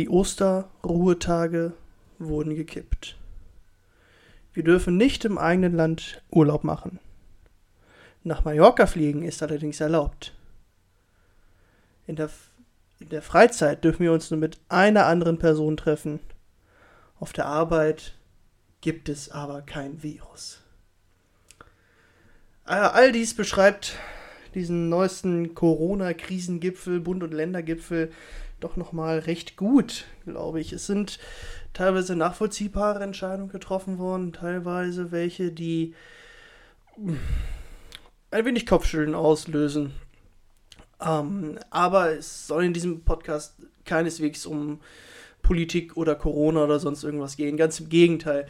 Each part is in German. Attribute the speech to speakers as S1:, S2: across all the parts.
S1: Die Osterruhetage wurden gekippt. Wir dürfen nicht im eigenen Land Urlaub machen. Nach Mallorca fliegen ist allerdings erlaubt. In der, in der Freizeit dürfen wir uns nur mit einer anderen Person treffen. Auf der Arbeit gibt es aber kein Virus. Äh, all dies beschreibt diesen neuesten Corona-Krisengipfel, Bund- und Ländergipfel doch nochmal recht gut, glaube ich. Es sind teilweise nachvollziehbare Entscheidungen getroffen worden, teilweise welche, die ein wenig Kopfschütteln auslösen. Ähm, aber es soll in diesem Podcast keineswegs um Politik oder Corona oder sonst irgendwas gehen. Ganz im Gegenteil.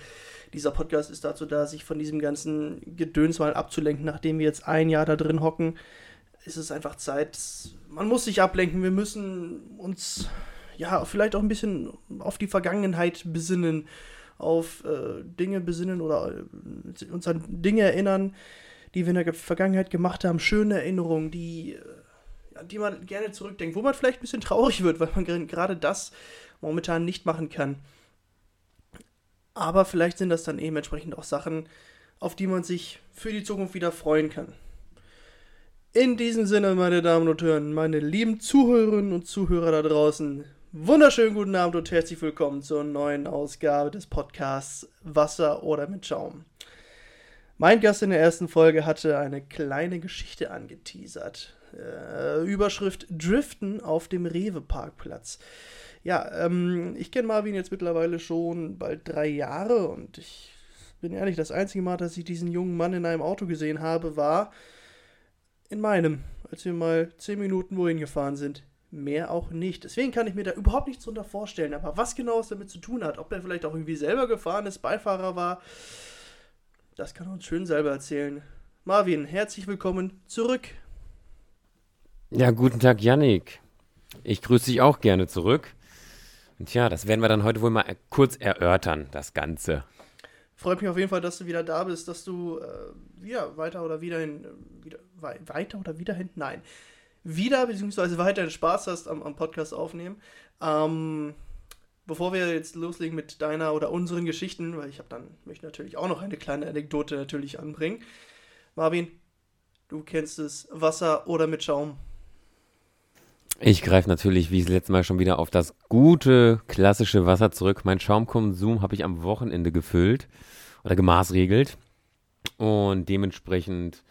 S1: Dieser Podcast ist dazu da, sich von diesem ganzen Gedöns mal abzulenken. Nachdem wir jetzt ein Jahr da drin hocken, ist es einfach Zeit. Man muss sich ablenken. Wir müssen uns ja vielleicht auch ein bisschen auf die Vergangenheit besinnen, auf äh, Dinge besinnen oder äh, uns an Dinge erinnern, die wir in der Vergangenheit gemacht haben. Schöne Erinnerungen, die, äh, an die man gerne zurückdenkt, wo man vielleicht ein bisschen traurig wird, weil man gerade das momentan nicht machen kann. Aber vielleicht sind das dann eben entsprechend auch Sachen, auf die man sich für die Zukunft wieder freuen kann. In diesem Sinne, meine Damen und Herren, meine lieben Zuhörerinnen und Zuhörer da draußen, wunderschönen guten Abend und herzlich willkommen zur neuen Ausgabe des Podcasts Wasser oder mit Schaum. Mein Gast in der ersten Folge hatte eine kleine Geschichte angeteasert. Äh, Überschrift Driften auf dem Rewe-Parkplatz. Ja, ähm, ich kenne Marvin jetzt mittlerweile schon bald drei Jahre und ich bin ehrlich, das einzige Mal, dass ich diesen jungen Mann in einem Auto gesehen habe, war in meinem, als wir mal zehn Minuten wohin gefahren sind. Mehr auch nicht. Deswegen kann ich mir da überhaupt nichts drunter vorstellen. Aber was genau es damit zu tun hat, ob er vielleicht auch irgendwie selber gefahren ist, Beifahrer war, das kann er uns schön selber erzählen. Marvin, herzlich willkommen zurück.
S2: Ja, guten Tag, Yannick. Ich grüße dich auch gerne zurück. Und tja, das werden wir dann heute wohl mal kurz erörtern, das Ganze.
S1: Freut mich auf jeden Fall, dass du wieder da bist, dass du äh, wieder weiter oder wieder hin, äh, wieder, weiter oder wieder hin, nein, wieder beziehungsweise weiterhin Spaß hast am, am Podcast aufnehmen. Ähm, bevor wir jetzt loslegen mit deiner oder unseren Geschichten, weil ich habe dann möchte natürlich auch noch eine kleine Anekdote natürlich anbringen. Marvin, du kennst es, Wasser oder mit Schaum.
S2: Ich greife natürlich, wie das letzte Mal schon wieder, auf das gute, klassische Wasser zurück. Mein Schaumkonsum habe ich am Wochenende gefüllt oder gemaßregelt. Und dementsprechend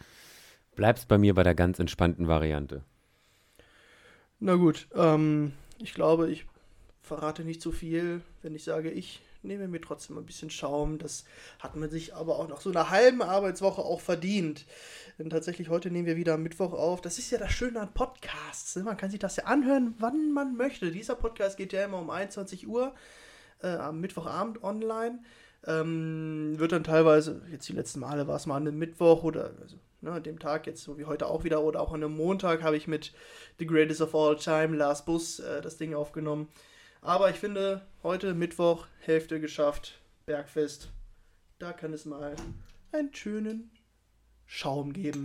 S2: bleibt es bei mir bei der ganz entspannten Variante.
S1: Na gut, ähm, ich glaube, ich verrate nicht zu viel, wenn ich sage, ich nehme mir trotzdem ein bisschen Schaum. Das hat man sich aber auch nach so einer halben Arbeitswoche auch verdient. Denn tatsächlich heute nehmen wir wieder am Mittwoch auf. Das ist ja das Schöne an Podcasts. Ne? Man kann sich das ja anhören, wann man möchte. Dieser Podcast geht ja immer um 21 Uhr äh, am Mittwochabend online. Ähm, wird dann teilweise, jetzt die letzten Male war es mal an einem Mittwoch oder also, ne, an dem Tag, jetzt so wie heute auch wieder, oder auch an einem Montag habe ich mit The Greatest of All Time, Last Bus, äh, das Ding aufgenommen. Aber ich finde, heute Mittwoch, Hälfte geschafft, Bergfest. Da kann es mal einen schönen Schaum geben.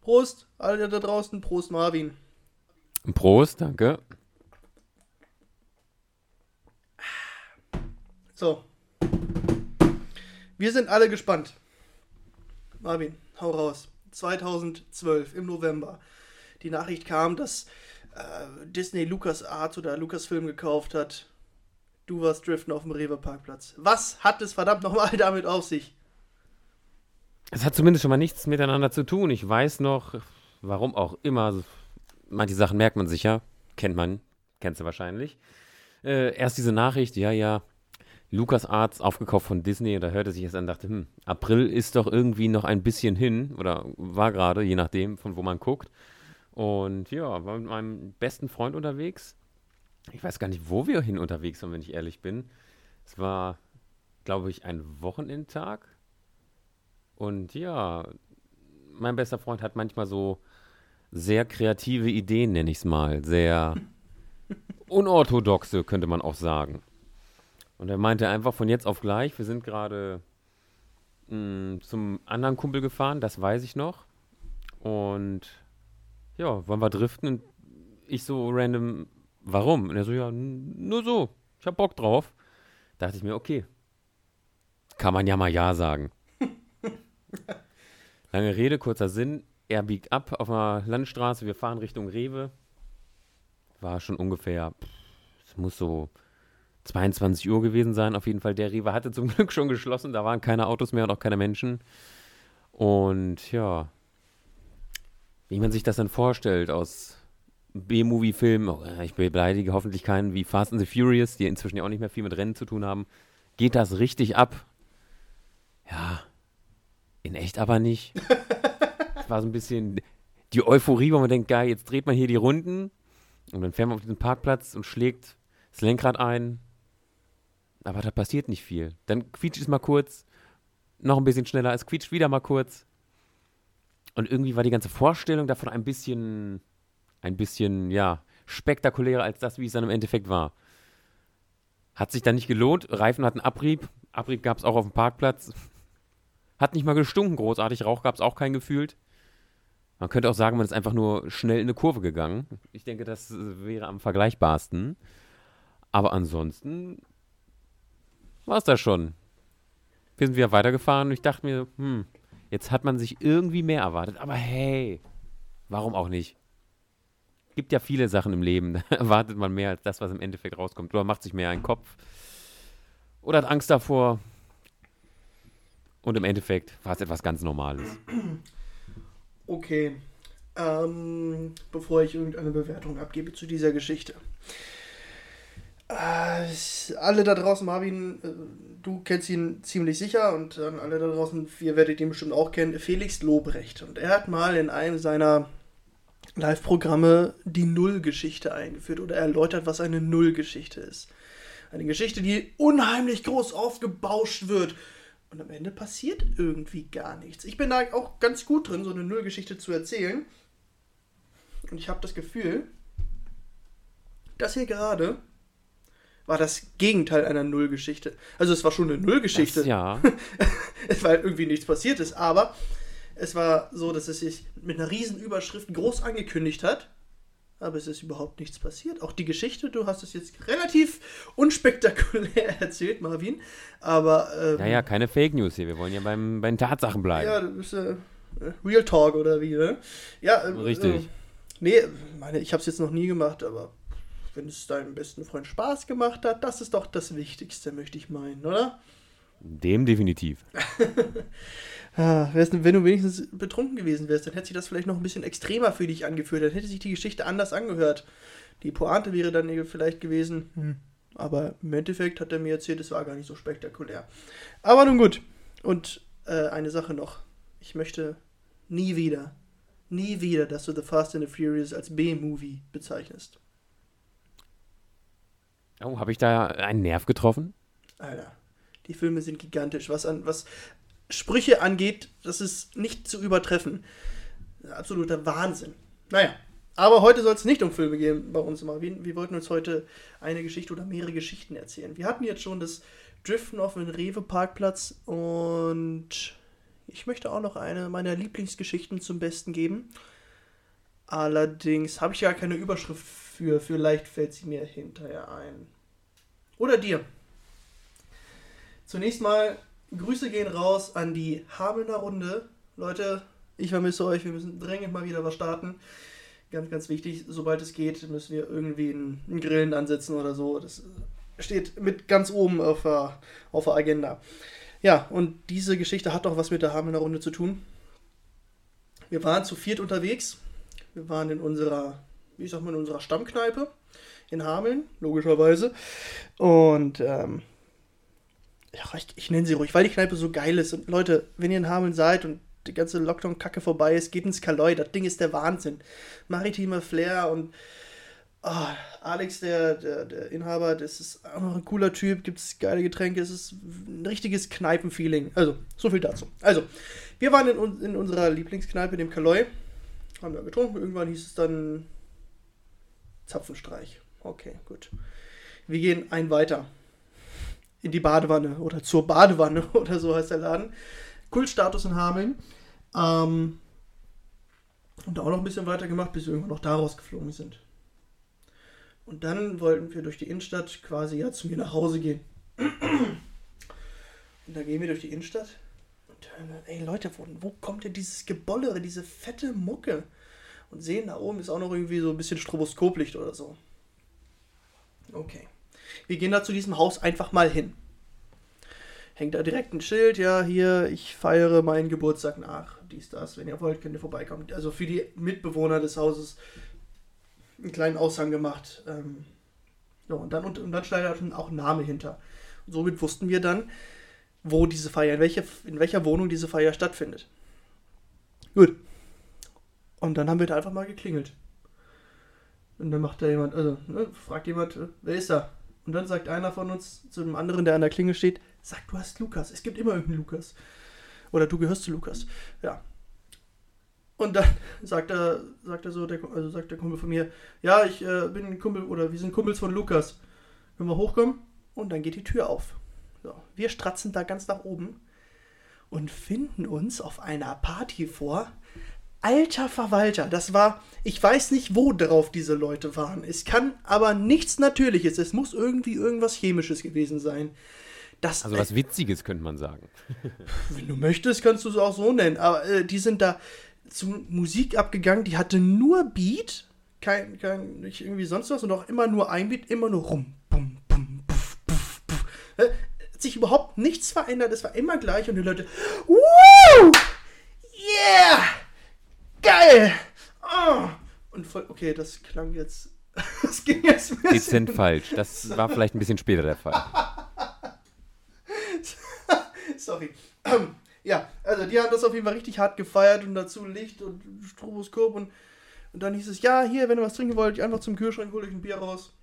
S1: Prost, alle da draußen. Prost, Marvin.
S2: Prost, danke.
S1: So. Wir sind alle gespannt. Marvin, hau raus. 2012 im November. Die Nachricht kam, dass äh, Disney Lucas Art oder Lucasfilm gekauft hat. Du warst driften auf dem Rewe Parkplatz. Was hat es verdammt nochmal damit auf sich?
S2: Es hat zumindest schon mal nichts miteinander zu tun. Ich weiß noch, warum auch immer. Manche Sachen merkt man sicher. Kennt man. Kennst du wahrscheinlich. Äh, erst diese Nachricht, ja, ja, Lucas Arts aufgekauft von Disney. Und da hörte sich es an und dachte, hm, April ist doch irgendwie noch ein bisschen hin. Oder war gerade, je nachdem, von wo man guckt. Und ja, war mit meinem besten Freund unterwegs. Ich weiß gar nicht, wo wir hin unterwegs waren, wenn ich ehrlich bin. Es war, glaube ich, ein Wochenendtag. Und ja, mein bester Freund hat manchmal so sehr kreative Ideen, nenne ich es mal. Sehr unorthodoxe, könnte man auch sagen. Und er meinte einfach von jetzt auf gleich, wir sind gerade mm, zum anderen Kumpel gefahren, das weiß ich noch. Und ja, wollen wir driften? Und Ich so random, warum? Und er so, ja, nur so. Ich hab Bock drauf. Dachte ich mir, okay. Kann man ja mal Ja sagen. Lange Rede, kurzer Sinn. Er biegt ab auf einer Landstraße. Wir fahren Richtung Rewe. War schon ungefähr, es muss so 22 Uhr gewesen sein. Auf jeden Fall, der Rewe hatte zum Glück schon geschlossen. Da waren keine Autos mehr und auch keine Menschen. Und ja, wie man sich das dann vorstellt aus B-Movie-Filmen, oh, ich beleidige hoffentlich keinen wie Fast and the Furious, die inzwischen ja auch nicht mehr viel mit Rennen zu tun haben, geht das richtig ab. Ja, in echt aber nicht. Es war so ein bisschen die Euphorie, wo man denkt, geil, jetzt dreht man hier die Runden und dann fährt man auf diesen Parkplatz und schlägt das Lenkrad ein. Aber da passiert nicht viel. Dann quietscht es mal kurz, noch ein bisschen schneller, es quietscht wieder mal kurz. Und irgendwie war die ganze Vorstellung davon ein bisschen, ein bisschen, ja, spektakulärer als das, wie es dann im Endeffekt war. Hat sich dann nicht gelohnt. Reifen hatten Abrieb. Abrieb gab es auch auf dem Parkplatz. Hat nicht mal gestunken, großartig. Rauch gab es auch kein gefühlt. Man könnte auch sagen, man ist einfach nur schnell in eine Kurve gegangen. Ich denke, das wäre am vergleichbarsten. Aber ansonsten war es das schon. Wir sind wieder weitergefahren und ich dachte mir, hm, jetzt hat man sich irgendwie mehr erwartet. Aber hey, warum auch nicht? Gibt ja viele Sachen im Leben, da erwartet man mehr als das, was im Endeffekt rauskommt. Oder macht sich mehr einen Kopf. Oder hat Angst davor. Und im Endeffekt war es etwas ganz Normales.
S1: Okay. Ähm, bevor ich irgendeine Bewertung abgebe zu dieser Geschichte. Äh, alle da draußen, Marvin, äh, du kennst ihn ziemlich sicher und dann alle da draußen, ihr werdet ihn bestimmt auch kennen, Felix Lobrecht. Und er hat mal in einem seiner Live-Programme die Nullgeschichte eingeführt oder erläutert, was eine Nullgeschichte ist. Eine Geschichte, die unheimlich groß aufgebauscht wird. Und am Ende passiert irgendwie gar nichts. Ich bin da auch ganz gut drin, so eine Nullgeschichte zu erzählen. Und ich habe das Gefühl, dass hier gerade war das Gegenteil einer Nullgeschichte. Also es war schon eine Nullgeschichte.
S2: Das, ja.
S1: es war halt irgendwie nichts passiert ist, aber es war so, dass es sich mit einer riesen Überschrift groß angekündigt hat. Aber es ist überhaupt nichts passiert. Auch die Geschichte, du hast es jetzt relativ unspektakulär erzählt, Marvin. Aber. Ähm,
S2: naja, keine Fake News hier. Wir wollen ja beim, bei den Tatsachen bleiben.
S1: Ja, du bist äh, Real Talk oder wie, ne? Ja, äh,
S2: Richtig. Äh,
S1: nee, meine, ich habe es jetzt noch nie gemacht, aber wenn es deinem besten Freund Spaß gemacht hat, das ist doch das Wichtigste, möchte ich meinen, oder?
S2: Dem definitiv.
S1: ah, wenn du wenigstens betrunken gewesen wärst, dann hätte sich das vielleicht noch ein bisschen extremer für dich angefühlt. Dann hätte sich die Geschichte anders angehört. Die Pointe wäre dann vielleicht gewesen, hm. aber im Endeffekt hat er mir erzählt, es war gar nicht so spektakulär. Aber nun gut. Und äh, eine Sache noch. Ich möchte nie wieder, nie wieder, dass du The Fast and the Furious als B-Movie bezeichnest.
S2: Oh, habe ich da einen Nerv getroffen?
S1: Alter, die Filme sind gigantisch. Was, an, was Sprüche angeht, das ist nicht zu übertreffen. Absoluter Wahnsinn. Naja, aber heute soll es nicht um Filme gehen bei uns immer. Wir, wollten uns heute eine Geschichte oder mehrere Geschichten erzählen. Wir hatten jetzt schon das Driften auf den Rewe-Parkplatz und ich möchte auch noch eine meiner Lieblingsgeschichten zum Besten geben. Allerdings habe ich ja keine Überschrift für. Vielleicht fällt sie mir hinterher ein. Oder dir. Zunächst mal Grüße gehen raus an die Hamelner Runde. Leute, ich vermisse euch. Wir müssen dringend mal wieder was starten. Ganz, ganz wichtig. Sobald es geht, müssen wir irgendwie einen, Grillen ansetzen oder so. Das steht mit ganz oben auf der, auf der Agenda. Ja, und diese Geschichte hat auch was mit der Hamelner Runde zu tun. Wir waren zu viert unterwegs wir waren in unserer, wie sag mal, in unserer Stammkneipe in Hameln, logischerweise. Und ähm, ja, ich, ich nenne sie ruhig, weil die Kneipe so geil ist. Und Leute, wenn ihr in Hameln seid und die ganze Lockdown-Kacke vorbei ist, geht ins Kaloi. Das Ding ist der Wahnsinn. Maritime Flair und oh, Alex, der, der, der, Inhaber, das ist auch noch ein cooler Typ, gibt es geile Getränke, es ist ein richtiges Kneipenfeeling. Also, so viel dazu. Also, wir waren in, in unserer Lieblingskneipe, dem Kaloi haben wir getrunken. Irgendwann hieß es dann Zapfenstreich. Okay, gut. Wir gehen ein weiter. In die Badewanne oder zur Badewanne oder so heißt der Laden. Kultstatus in Hameln. Ähm, und auch noch ein bisschen weiter gemacht, bis wir irgendwann noch da rausgeflogen sind. Und dann wollten wir durch die Innenstadt quasi ja zu mir nach Hause gehen. Und da gehen wir durch die Innenstadt und hören ey Leute, wo, wo kommt denn dieses Gebollere, diese fette Mucke? Und sehen, da oben ist auch noch irgendwie so ein bisschen Stroboskoplicht oder so. Okay. Wir gehen da zu diesem Haus einfach mal hin. Hängt da direkt ein Schild, ja, hier, ich feiere meinen Geburtstag nach. Dies, das, wenn ihr wollt, könnt ihr vorbeikommen. Also für die Mitbewohner des Hauses einen kleinen Aushang gemacht. Ähm, so, und dann, und, und dann stand da schon auch ein Name hinter. Und somit wussten wir dann, wo diese Feier, in, welche, in welcher Wohnung diese Feier stattfindet. Gut. Und dann haben wir da einfach mal geklingelt. Und dann macht da jemand, also ne, fragt jemand, äh, wer ist da? Und dann sagt einer von uns zu dem anderen, der an der Klingel steht, sag, du hast Lukas. Es gibt immer irgendeinen Lukas. Oder du gehörst zu Lukas. Ja. Und dann sagt er, sagt er so, der, also sagt der Kumpel von mir, ja, ich äh, bin ein Kumpel oder wir sind Kumpels von Lukas. Können wir hochkommen? Und dann geht die Tür auf. So, wir stratzen da ganz nach oben und finden uns auf einer Party vor. Alter Verwalter, das war, ich weiß nicht, wo drauf diese Leute waren. Es kann aber nichts Natürliches. Es muss irgendwie irgendwas Chemisches gewesen sein. Das,
S2: Also was Witziges könnte man sagen.
S1: wenn du möchtest, kannst du es auch so nennen. Aber äh, die sind da zu Musik abgegangen, die hatte nur Beat, kein, kein, nicht irgendwie sonst was und auch immer nur ein Beat, immer nur rum, bum, bum, puff, puff, puff. Äh, Hat sich überhaupt nichts verändert, es war immer gleich und die Leute, Woo! Yeah! Geil! Oh! Und voll, okay, das klang jetzt, das ging jetzt ein bisschen
S2: Dezent falsch. Das war vielleicht ein bisschen später der Fall.
S1: Sorry. Ja, also die haben das auf jeden Fall richtig hart gefeiert und dazu Licht und Stroboskop und, und dann hieß es, ja, hier, wenn ihr was trinken wollt, einfach zum Kühlschrank, holt euch ein Bier raus.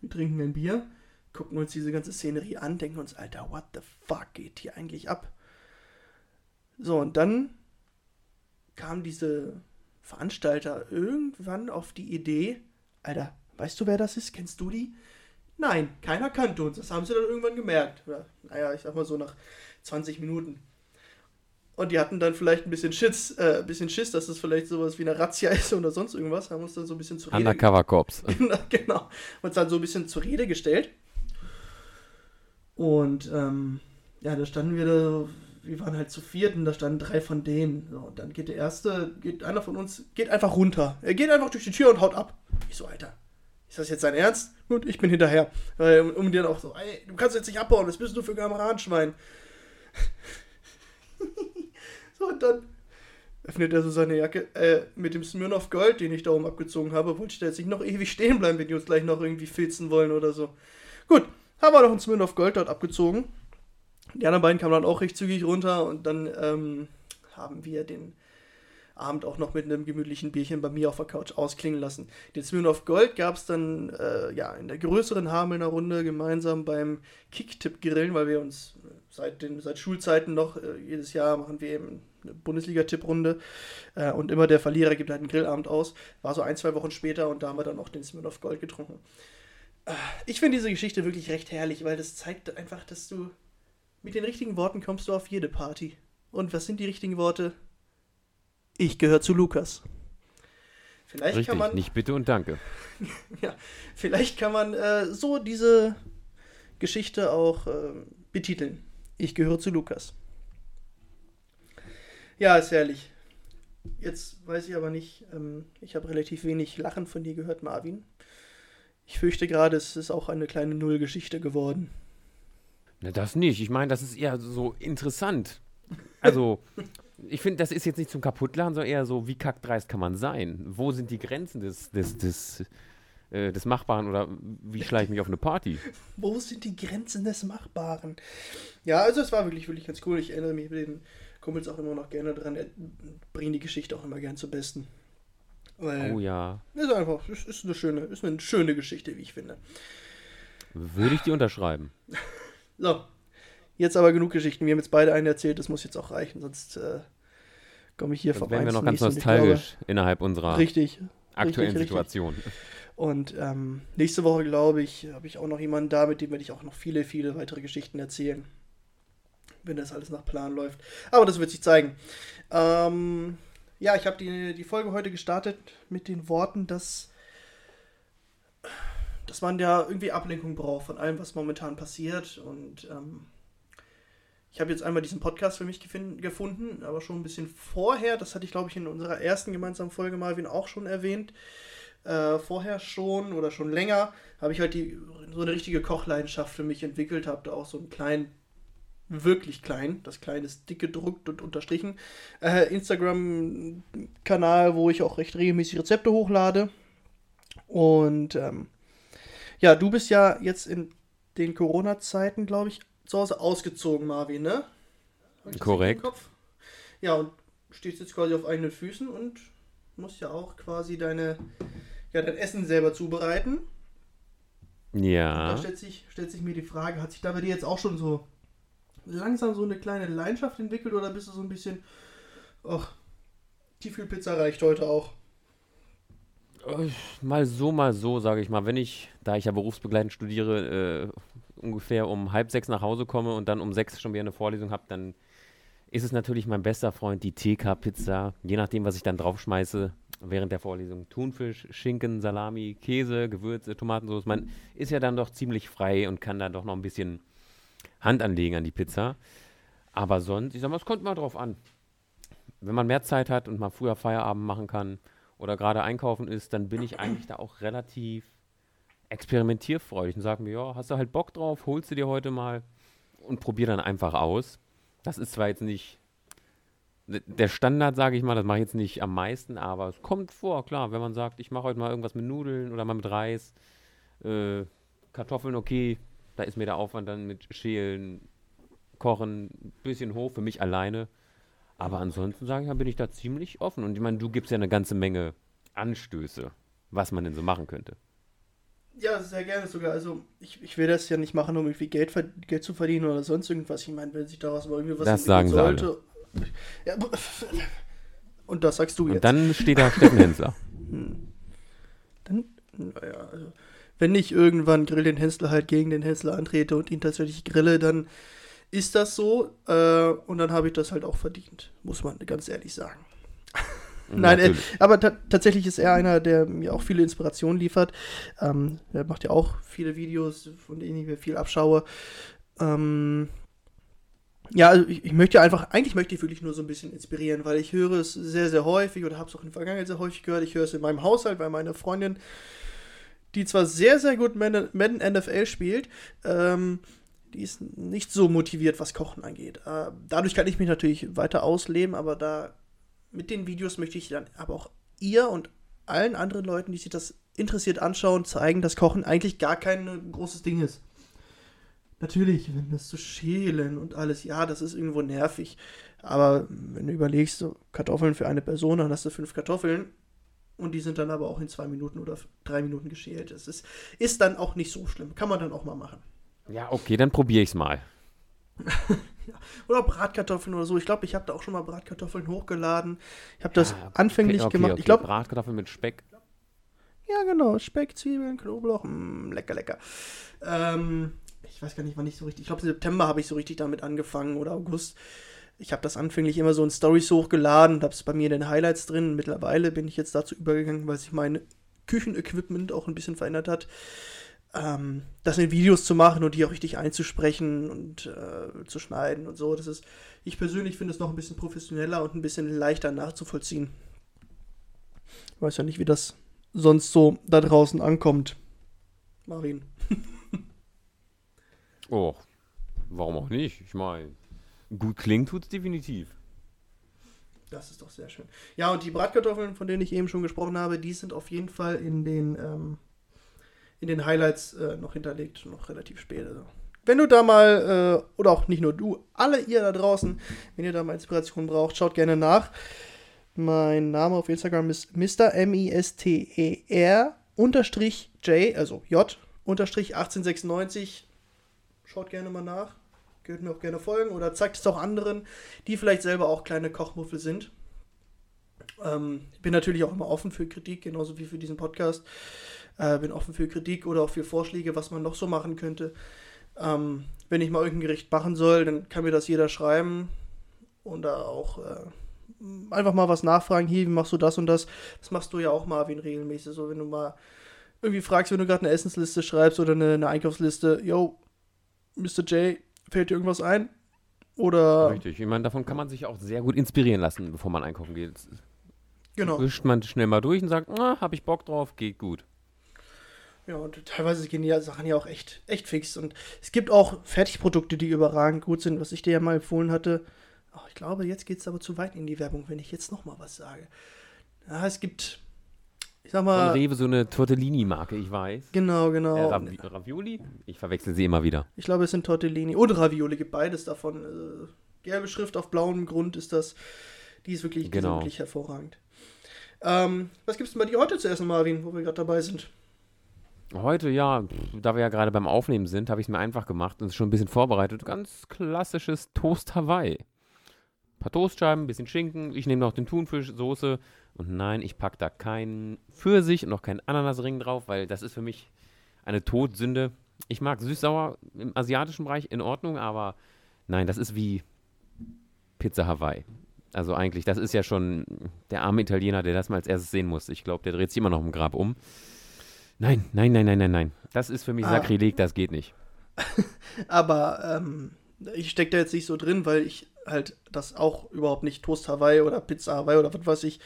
S1: Wir trinken ein Bier, gucken uns diese ganze Szenerie an, denken uns, Alter, what the fuck geht hier eigentlich ab? So, und dann kamen diese Veranstalter irgendwann auf die Idee, Alter, weißt du, wer das ist? Kennst du die? Nein, keiner kannte uns. Das haben sie dann irgendwann gemerkt. Oder, naja, ich sag mal so nach 20 Minuten. Und die hatten dann vielleicht ein bisschen Schiss, äh, ein bisschen Schiss, dass das vielleicht sowas wie eine Razzia ist oder sonst irgendwas. Haben uns dann so ein bisschen zur Rede,
S2: Undercover Cops.
S1: genau, uns dann so ein bisschen zur Rede gestellt. Und ähm, ja, da standen wir da, wir waren halt zu viert und da standen drei von denen. So, und dann geht der erste, geht einer von uns, geht einfach runter. Er geht einfach durch die Tür und haut ab. Ich so, Alter, ist das jetzt dein Ernst? Gut, ich bin hinterher. Äh, um, um dir auch so, ey, du kannst jetzt nicht abbauen, das bist du für Kameradenschwein. so, und dann öffnet er so seine Jacke. Äh, mit dem Smirnoff Gold, den ich da oben abgezogen habe, wollte ich da jetzt nicht noch ewig stehen bleiben, wenn die uns gleich noch irgendwie filzen wollen oder so. Gut, haben wir noch ein Smirnoff Gold dort abgezogen. Die anderen beiden kamen dann auch recht zügig runter und dann ähm, haben wir den Abend auch noch mit einem gemütlichen Bierchen bei mir auf der Couch ausklingen lassen. Den Smirnoff Gold gab es dann äh, ja, in der größeren Hamelner Runde gemeinsam beim Kicktipp-Grillen, weil wir uns äh, seit, den, seit Schulzeiten noch äh, jedes Jahr machen wir eben eine Bundesliga-Tipprunde äh, und immer der Verlierer gibt halt einen Grillabend aus. War so ein, zwei Wochen später und da haben wir dann auch den Smirnoff Gold getrunken. Äh, ich finde diese Geschichte wirklich recht herrlich, weil das zeigt einfach, dass du mit den richtigen Worten kommst du auf jede Party. Und was sind die richtigen Worte? Ich gehöre zu Lukas. Vielleicht
S2: Richtig,
S1: kann man,
S2: nicht bitte und danke.
S1: ja, vielleicht kann man äh, so diese Geschichte auch äh, betiteln. Ich gehöre zu Lukas. Ja, ist herrlich. Jetzt weiß ich aber nicht, ähm, ich habe relativ wenig Lachen von dir gehört, Marvin. Ich fürchte gerade, es ist auch eine kleine Nullgeschichte geworden.
S2: Na, das nicht. Ich meine, das ist eher so interessant. Also, ich finde, das ist jetzt nicht zum Kaputtlachen, sondern eher so, wie kackdreist kann man sein? Wo sind die Grenzen des, des, des, äh, des Machbaren oder wie schlage ich mich auf eine Party?
S1: Wo sind die Grenzen des Machbaren? Ja, also es war wirklich, wirklich ganz cool. Ich erinnere mich mit den Kumpels auch immer noch gerne dran. Bringen die Geschichte auch immer gern zum Besten. Weil
S2: Oh ja.
S1: ist einfach, ist, ist eine schöne, ist eine schöne Geschichte, wie ich finde.
S2: Würde ich dir unterschreiben.
S1: So, jetzt aber genug Geschichten. Wir haben jetzt beide einen erzählt, das muss jetzt auch reichen, sonst äh, komme ich hier vorbei.
S2: wären wir noch ganz.
S1: Ich glaube,
S2: nostalgisch innerhalb unserer
S1: Richtig.
S2: aktuellen
S1: richtig, richtig.
S2: Situation.
S1: Und ähm, nächste Woche, glaube ich, habe ich auch noch jemanden da, mit dem werde ich auch noch viele, viele weitere Geschichten erzählen. Wenn das alles nach Plan läuft. Aber das wird sich zeigen. Ähm, ja, ich habe die, die Folge heute gestartet mit den Worten, dass dass man ja irgendwie Ablenkung braucht von allem, was momentan passiert. Und ähm, ich habe jetzt einmal diesen Podcast für mich gefunden, aber schon ein bisschen vorher, das hatte ich glaube ich in unserer ersten gemeinsamen Folge Marvin auch schon erwähnt. Äh, vorher schon oder schon länger habe ich halt die, so eine richtige Kochleidenschaft für mich entwickelt, habe da auch so einen kleinen wirklich klein. Das kleine ist dick gedruckt und unterstrichen. Äh, Instagram-Kanal, wo ich auch recht regelmäßig Rezepte hochlade. Und ähm, ja, du bist ja jetzt in den Corona-Zeiten, glaube ich, zu Hause ausgezogen, Marvin, ne?
S2: Korrekt.
S1: Ja, und stehst jetzt quasi auf eigenen Füßen und musst ja auch quasi deine, ja, dein Essen selber zubereiten.
S2: Ja.
S1: Und da stellt sich, stellt sich mir die Frage, hat sich da bei dir jetzt auch schon so langsam so eine kleine Leidenschaft entwickelt oder bist du so ein bisschen, ach, Tiefkühlpizza reicht heute auch?
S2: Mal so, mal so, sage ich mal. Wenn ich, da ich ja berufsbegleitend studiere, äh, ungefähr um halb sechs nach Hause komme und dann um sechs schon wieder eine Vorlesung habe, dann ist es natürlich mein bester Freund, die TK-Pizza. Je nachdem, was ich dann draufschmeiße während der Vorlesung. Thunfisch, Schinken, Salami, Käse, Gewürze, Tomatensauce. Man ist ja dann doch ziemlich frei und kann da doch noch ein bisschen Hand anlegen an die Pizza. Aber sonst, ich sag mal, es kommt mal drauf an. Wenn man mehr Zeit hat und mal früher Feierabend machen kann oder gerade einkaufen ist, dann bin ich eigentlich da auch relativ experimentierfreudig und sage mir, ja, hast du halt Bock drauf, holst du dir heute mal und probier dann einfach aus. Das ist zwar jetzt nicht der Standard, sage ich mal, das mache ich jetzt nicht am meisten, aber es kommt vor, klar, wenn man sagt, ich mache heute mal irgendwas mit Nudeln oder mal mit Reis, äh, Kartoffeln, okay, da ist mir der Aufwand dann mit Schälen, Kochen ein bisschen hoch für mich alleine. Aber ansonsten sage ich mal, bin ich da ziemlich offen. Und ich meine, du gibst ja eine ganze Menge Anstöße, was man denn so machen könnte.
S1: Ja, sehr gerne sogar. Also ich, ich will das ja nicht machen, um irgendwie Geld, Geld zu verdienen oder sonst irgendwas. Ich meine, wenn sich daraus mal irgendwie was
S2: das sagen sollte.
S1: Ja, und das sagst du jetzt. Und
S2: dann steht da Steffen Hensler. Hm.
S1: Dann, naja, also wenn ich irgendwann Grill den Hensler halt gegen den Hensler antrete und ihn tatsächlich grille, dann ist das so. Äh, und dann habe ich das halt auch verdient, muss man ganz ehrlich sagen. Nein, äh, aber tatsächlich ist er einer, der mir auch viele Inspirationen liefert. Ähm, er macht ja auch viele Videos, von denen ich mir viel abschaue. Ähm, ja, also ich, ich, möchte einfach, eigentlich möchte ich wirklich nur so ein bisschen inspirieren, weil ich höre es sehr, sehr häufig oder habe es auch in der Vergangenheit sehr häufig gehört. Ich höre es in meinem Haushalt, weil meine Freundin die zwar sehr, sehr gut Madden, NFL spielt, ähm, die ist nicht so motiviert, was Kochen angeht. Äh, dadurch kann ich mich natürlich weiter ausleben, aber da mit den Videos möchte ich dann aber auch ihr und allen anderen Leuten, die sich das interessiert anschauen, zeigen, dass Kochen eigentlich gar kein großes Ding ist. Natürlich, wenn das zu schälen und alles, ja, das ist irgendwo nervig. Aber wenn du überlegst, so Kartoffeln für eine Person, dann hast du fünf Kartoffeln und die sind dann aber auch in zwei Minuten oder drei Minuten geschält. Das ist, ist dann auch nicht so schlimm. Kann man dann auch mal machen.
S2: Ja, okay, dann probiere ich es mal.
S1: Oder Bratkartoffeln oder so. Ich glaube, ich habe da auch schon mal Bratkartoffeln hochgeladen. Ich habe das ja, anfänglich okay, gemacht.
S2: Okay.
S1: Ich glaube
S2: Bratkartoffeln mit Speck.
S1: Ja, genau. Speck, Zwiebeln, Knoblauch. Mh, mm, lecker, lecker. Ähm, ich weiß gar nicht, wann ich so richtig. Ich glaube, im September habe ich so richtig damit angefangen oder August ich habe das anfänglich immer so in Stories hochgeladen und habe es bei mir in den Highlights drin. Mittlerweile bin ich jetzt dazu übergegangen, weil sich mein Küchenequipment auch ein bisschen verändert hat, ähm, das in Videos zu machen und die auch richtig einzusprechen und äh, zu schneiden und so. Das ist, ich persönlich finde es noch ein bisschen professioneller und ein bisschen leichter nachzuvollziehen. Ich weiß ja nicht, wie das sonst so da draußen ankommt. Marvin.
S2: oh, warum auch nicht? Ich meine, Gut klingt tut es definitiv.
S1: Das ist doch sehr schön. Ja, und die Bratkartoffeln, von denen ich eben schon gesprochen habe, die sind auf jeden Fall in den, ähm, in den Highlights äh, noch hinterlegt, noch relativ spät. Also. Wenn du da mal, äh, oder auch nicht nur du, alle ihr da draußen, wenn ihr da mal Inspiration braucht, schaut gerne nach. Mein Name auf Instagram ist Mr. M-I-S-T-E-R unterstrich J, also J unterstrich 1896. Schaut gerne mal nach. Könnt mir auch gerne folgen oder zeigt es auch anderen, die vielleicht selber auch kleine Kochmuffel sind. Ähm, ich bin natürlich auch immer offen für Kritik, genauso wie für diesen Podcast. Äh, bin offen für Kritik oder auch für Vorschläge, was man noch so machen könnte. Ähm, wenn ich mal irgendein Gericht machen soll, dann kann mir das jeder schreiben und da auch äh, einfach mal was nachfragen. Hier, wie machst du das und das? Das machst du ja auch, Marvin, regelmäßig. So, wenn du mal irgendwie fragst, wenn du gerade eine Essensliste schreibst oder eine, eine Einkaufsliste, yo, Mr. J, fällt dir irgendwas ein? Oder.
S2: Richtig, ich meine, davon kann man sich auch sehr gut inspirieren lassen, bevor man einkaufen geht.
S1: Genau.
S2: Wischt man schnell mal durch und sagt, ah, hab ich Bock drauf, geht gut.
S1: Ja, und teilweise gehen die Sachen ja auch echt, echt fix. Und es gibt auch Fertigprodukte, die überragend gut sind, was ich dir ja mal empfohlen hatte. Oh, ich glaube, jetzt geht es aber zu weit in die Werbung, wenn ich jetzt nochmal was sage. Ja, es gibt, ich sag mal.
S2: Von Rewe so eine Tortellini-Marke, ich weiß.
S1: Genau, genau.
S2: Äh, Ravi Ravioli? Ich verwechsel sie immer wieder.
S1: Ich glaube, es sind Tortellini und Ravioli, gibt beides davon. Äh, gelbe Schrift auf blauem Grund ist das. Die ist wirklich, die
S2: Genau.
S1: sind wirklich hervorragend. Ähm, was gibt's denn bei dir heute zu essen, Marvin, wo wir gerade dabei sind?
S2: Heute, ja, da wir ja gerade beim Aufnehmen sind, habe ich es mir einfach gemacht und es schon ein bisschen vorbereitet. Ganz klassisches Toast Hawaii. Ein paar Toastscheiben, ein bisschen Schinken. Ich nehme noch den Thunfisch, Soße. Und nein, ich packe da keinen Pfirsich und noch keinen Ananasring drauf, weil das ist für mich eine Todsünde. Ich mag süß-sauer im asiatischen Bereich in Ordnung, aber nein, das ist wie Pizza Hawaii. Also eigentlich, das ist ja schon der arme Italiener, der das mal als erstes sehen muss. Ich glaube, der dreht sich immer noch im Grab um. Nein, nein, nein, nein, nein, nein. Das ist für mich
S1: Ah.
S2: Sakrileg, das geht nicht.
S1: Aber ähm, ich stecke da jetzt nicht so drin, weil ich halt das auch überhaupt nicht Toast Hawaii oder Pizza Hawaii oder was weiß ich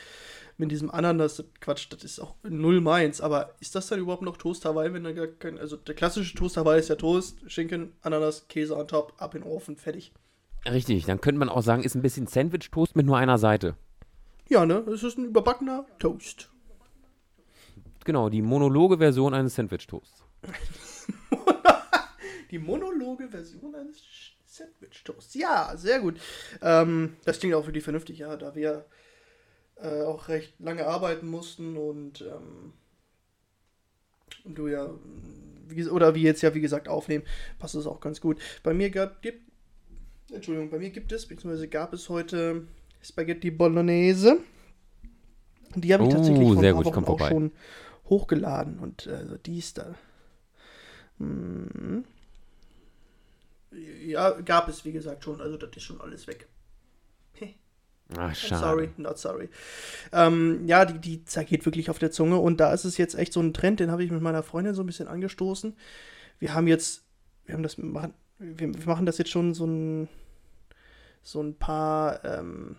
S1: mit diesem Ananas Quatsch, das ist auch null meins. Aber ist das dann überhaupt noch Toast Hawaii, wenn da gar kein, also der klassische Toast Hawaii ist ja Toast, Schinken, Ananas, Käse on top, ab in den Ofen, fertig.
S2: Richtig, dann könnte man auch sagen, ist ein bisschen Sandwich-Toast mit nur einer Seite.
S1: Ja, ne, es ist ein überbackener Toast.
S2: Genau, die monologe Version eines Sandwich-Toasts.
S1: Die monologe Version eines Sandwich Toasts. Ja, sehr gut. Ähm, das klingt auch wirklich vernünftig, ja, da wir äh, auch recht lange arbeiten mussten und, ähm, du ja, wie, oder wie jetzt ja, wie gesagt, aufnehmen, passt es auch ganz gut. Bei mir gab, gibt, Entschuldigung, bei mir gibt es, beziehungsweise gab es heute Spaghetti Bolognese. Die habe ich
S2: Oh,
S1: tatsächlich vor
S2: sehr
S1: ein paar
S2: gut, ich komm
S1: Wochen auch
S2: vorbei.
S1: schon hochgeladen und äh, die ist da. Hm. Ja, gab es, wie gesagt, schon. Also, das ist schon alles weg.
S2: Ach,
S1: Not
S2: schade.
S1: sorry, not sorry. Ähm, ja, die, die zergeht wirklich auf der Zunge. Und da ist es jetzt echt so ein Trend, den habe ich mit meiner Freundin so ein bisschen angestoßen. Wir haben jetzt, wir haben das, wir machen, wir, wir machen das jetzt schon so ein, so ein paar ähm,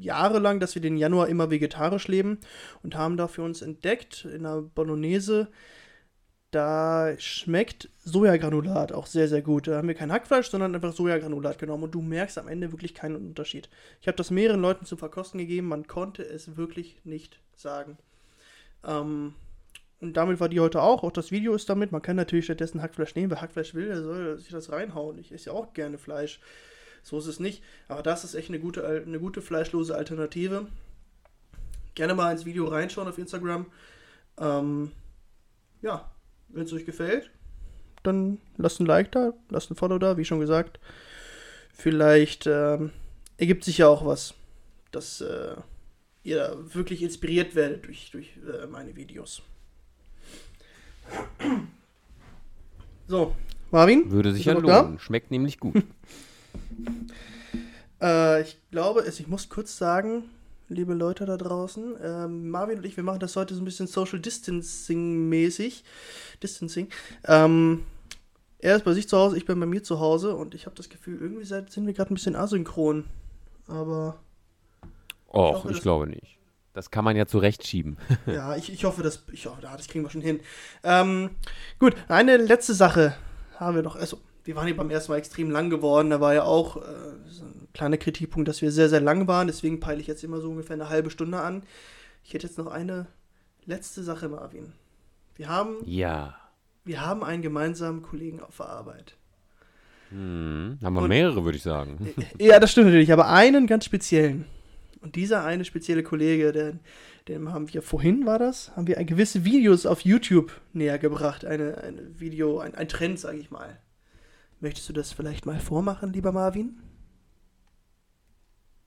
S1: Jahre lang, dass wir den Januar immer vegetarisch leben und haben da für uns entdeckt, in der Bolognese, da schmeckt Sojagranulat auch sehr, sehr gut. Da haben wir kein Hackfleisch, sondern einfach Sojagranulat genommen und du merkst am Ende wirklich keinen Unterschied. Ich habe das mehreren Leuten zum Verkosten gegeben, man konnte es wirklich nicht sagen. Ähm, und damit war die heute auch. Auch das Video ist damit. Man kann natürlich stattdessen Hackfleisch nehmen. Wer Hackfleisch will, der soll sich das reinhauen. Ich esse ja auch gerne Fleisch. So ist es nicht. Aber das ist echt eine gute, eine gute fleischlose Alternative. Gerne mal ins Video reinschauen auf Instagram. Ähm, ja, wenn es euch gefällt, dann lasst ein Like da, lasst ein Follow da, wie schon gesagt. Vielleicht ähm, ergibt sich ja auch was, dass äh, ihr wirklich inspiriert werdet durch, durch äh, meine Videos. So, Marvin?
S2: Würde sich ja
S1: noch da?
S2: lohnen. Schmeckt nämlich gut.
S1: Äh, ich glaube, ich muss kurz sagen, liebe Leute da draußen, ähm, Marvin und ich, wir machen das heute so ein bisschen Social Distancing mäßig. Distancing. Ähm, er ist bei sich zu Hause, ich bin bei mir zu Hause und ich habe das Gefühl, irgendwie sind wir gerade ein bisschen asynchron. Aber
S2: Och,
S1: hoffe,
S2: ich glaube nicht. Das kann man ja zurechtschieben.
S1: ja, ich, ich hoffe, das, ich hoffe, ja, das kriegen wir schon hin. Ähm, gut, eine letzte Sache haben wir noch. Also, wir waren hier beim ersten Mal extrem lang geworden. Da war ja auch äh, so ein kleiner Kritikpunkt, dass wir sehr, sehr lang waren. Deswegen peile ich jetzt immer so ungefähr eine halbe Stunde an. Ich hätte jetzt noch eine letzte Sache, Marvin. Wir haben,
S2: Ja.
S1: wir haben einen gemeinsamen Kollegen auf der Arbeit.
S2: Hm. Haben wir
S1: Und-
S2: mehrere, würde ich sagen.
S1: Ja, das stimmt natürlich, aber einen ganz speziellen. Und dieser eine spezielle Kollege, der, dem haben wir vorhin, war das, haben wir ein gewisse Videos auf YouTube näher gebracht. Eine, eine Video, ein, ein Trend, sage ich mal. Möchtest du das vielleicht mal vormachen, lieber Marvin?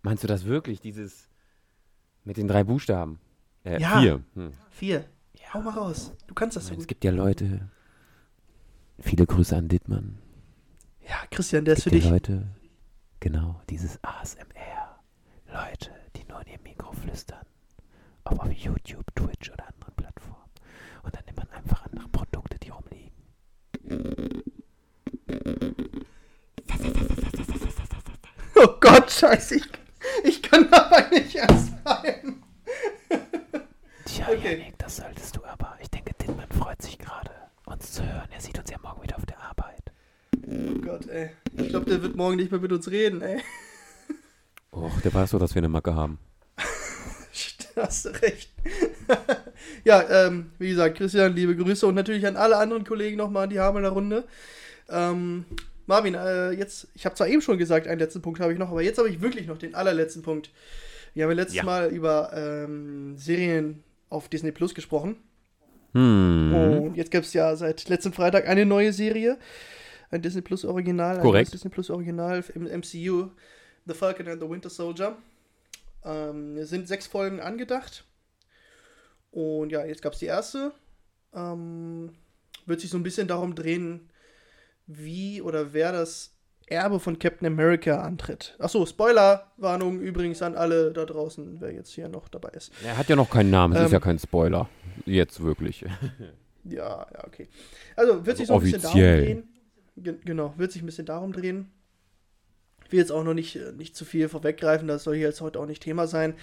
S2: Meinst du das wirklich, dieses mit den drei Buchstaben? Äh,
S1: ja,
S2: vier. Hm.
S1: Vier. Ja. Hau mal raus. Du kannst das ich meine, so.
S2: Es gibt ja Leute. Viele Grüße an Dittmann.
S1: Ja, Christian, der ist für dich.
S2: Leute, genau, dieses ASMR. Leute, die nur in ihr Mikro flüstern. Ob auf YouTube, Twitch oder anderen Plattformen. Und dann nimmt man einfach andere Produkte, die rumliegen.
S1: Oh Gott, scheiße, ich, ich kann dabei nicht erst bleiben.
S2: Tja,
S1: okay.
S2: Janik, das solltest du aber. Ich denke, Dittmann freut sich gerade, uns zu hören. Er sieht uns ja morgen wieder auf der Arbeit.
S1: Oh Gott, ey. Ich glaube, der wird morgen nicht mehr mit uns reden, ey.
S2: Och, der weiß doch, dass wir eine Macke haben.
S1: hast du recht. ja, ähm, wie gesagt, Christian, liebe Grüße und natürlich an alle anderen Kollegen nochmal in die Hamelner Runde. Ähm, Marvin, äh, jetzt, ich habe zwar eben schon gesagt, einen letzten Punkt habe ich noch, aber jetzt habe ich wirklich noch den allerletzten Punkt. Wir haben ja letztes
S2: Ja.
S1: Mal über ähm, Serien auf Disney Plus gesprochen.
S2: Hm.
S1: Und jetzt gibt es ja seit letztem Freitag eine neue Serie. Ein Disney Plus Original. Ein
S2: Korrekt.
S1: neues Disney Plus Original im MCU. The Falcon and the Winter Soldier. Ähm, es sind sechs Folgen angedacht. Und ja, jetzt gab es die erste. Ähm, wird sich so ein bisschen darum drehen, wie oder wer das Erbe von Captain America antritt. Achso, Spoiler-Warnung übrigens an alle da draußen, wer jetzt hier noch dabei ist.
S2: Er hat ja noch keinen Namen, es
S1: Ähm,
S2: ist ja kein Spoiler. Jetzt wirklich.
S1: Ja, ja, okay. Also wird sich so
S2: Also
S1: ein bisschen darum drehen. Ge genau, wird sich ein bisschen darum drehen. Ich will jetzt auch noch nicht, äh, nicht zu viel vorweggreifen, das soll hier jetzt heute auch nicht Thema sein.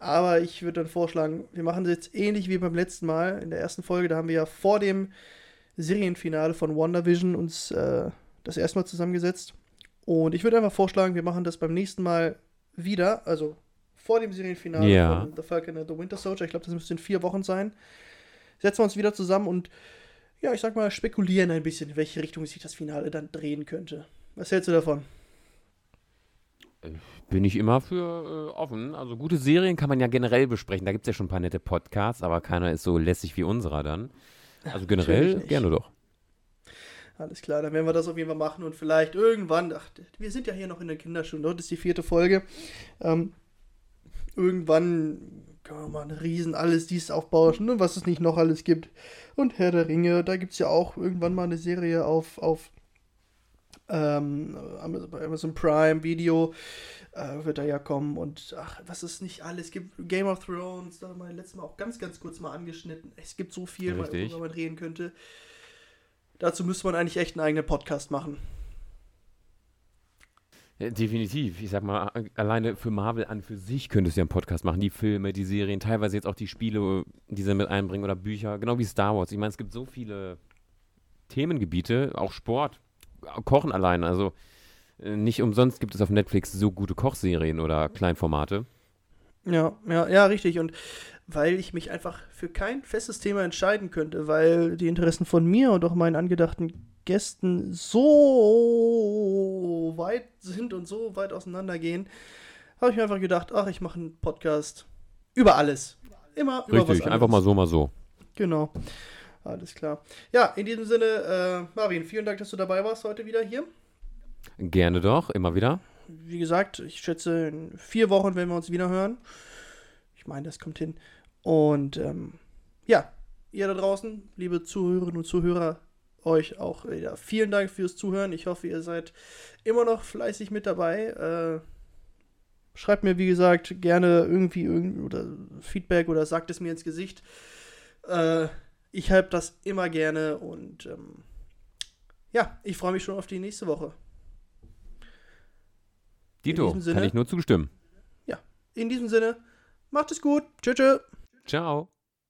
S1: Aber ich würde dann vorschlagen, wir machen es jetzt ähnlich wie beim letzten Mal. In der ersten Folge, da haben wir ja vor dem Serienfinale von WandaVision uns äh, das erste Mal zusammengesetzt. Und ich würde einfach vorschlagen, wir machen das beim nächsten Mal wieder, also vor dem Serienfinale
S2: Ja.
S1: von The Falcon and the Winter Soldier. Ich glaube, das müsste in vier Wochen sein. Setzen wir uns wieder zusammen und ja, ich sag mal, spekulieren ein bisschen, in welche Richtung sich das Finale dann drehen könnte. Was hältst du davon?
S2: Bin ich immer für äh, offen. Also gute Serien kann man ja generell besprechen. Da gibt es ja schon ein paar nette Podcasts, aber keiner ist so lässig wie unserer dann. Also generell gerne doch.
S1: Alles klar, dann werden wir das auf jeden Fall machen und vielleicht irgendwann, ach, wir sind ja hier noch in der Kinderstunde, heute ist die vierte Folge. Ähm, irgendwann können wir mal einen riesen alles dies aufbauschen und was es nicht noch alles gibt. Und Herr der Ringe, da gibt es ja auch irgendwann mal eine Serie auf, auf ähm, Amazon- bei Amazon Prime Video äh, wird da ja kommen und ach, was es nicht alles gibt. Game of Thrones, da haben wir letztes Mal auch ganz, ganz kurz mal angeschnitten. Es gibt so viel,
S2: Richtig.
S1: worüber man reden könnte. Dazu müsste man eigentlich echt einen eigenen Podcast machen.
S2: Ja, definitiv. Ich sag mal, alleine für Marvel an für sich könntest du ja einen Podcast machen. Die Filme, die Serien, teilweise jetzt auch die Spiele, die sie mit einbringen oder Bücher. Genau wie Star Wars. Ich meine, es gibt so viele Themengebiete, auch Sport, Kochen allein. Also äh, nicht umsonst gibt es auf Netflix so gute Kochserien oder Kleinformate.
S1: Ja, ja, ja, richtig. Und weil ich mich einfach für kein festes Thema entscheiden könnte, weil die Interessen von mir und auch meinen angedachten Gästen so weit sind und so weit auseinandergehen, habe ich mir einfach gedacht, ach, ich mache einen Podcast über alles. Immer über was
S2: Richtig,
S1: anderes.
S2: einfach mal so, mal so.
S1: Genau. Alles klar. Ja, in diesem Sinne, äh, Marvin, vielen Dank, dass du dabei warst heute wieder hier.
S2: Gerne doch, immer wieder.
S1: Wie gesagt, ich schätze, in vier Wochen werden wir uns wieder hören. Ich meine, das kommt hin. Und ähm, ja, ihr da draußen, liebe Zuhörerinnen und Zuhörer, euch auch wieder vielen Dank fürs Zuhören. Ich hoffe, ihr seid immer noch fleißig mit dabei. Äh, schreibt mir, wie gesagt, gerne irgendwie irgend oder Feedback oder sagt es mir ins Gesicht. Äh, ich habe das immer gerne und ähm, ja, ich freue mich schon auf die nächste Woche.
S2: Dito,
S1: Sinne-
S2: kann ich nur zustimmen.
S1: In diesem Sinne, macht es gut. Tschüss. tschüss.
S2: Ciao.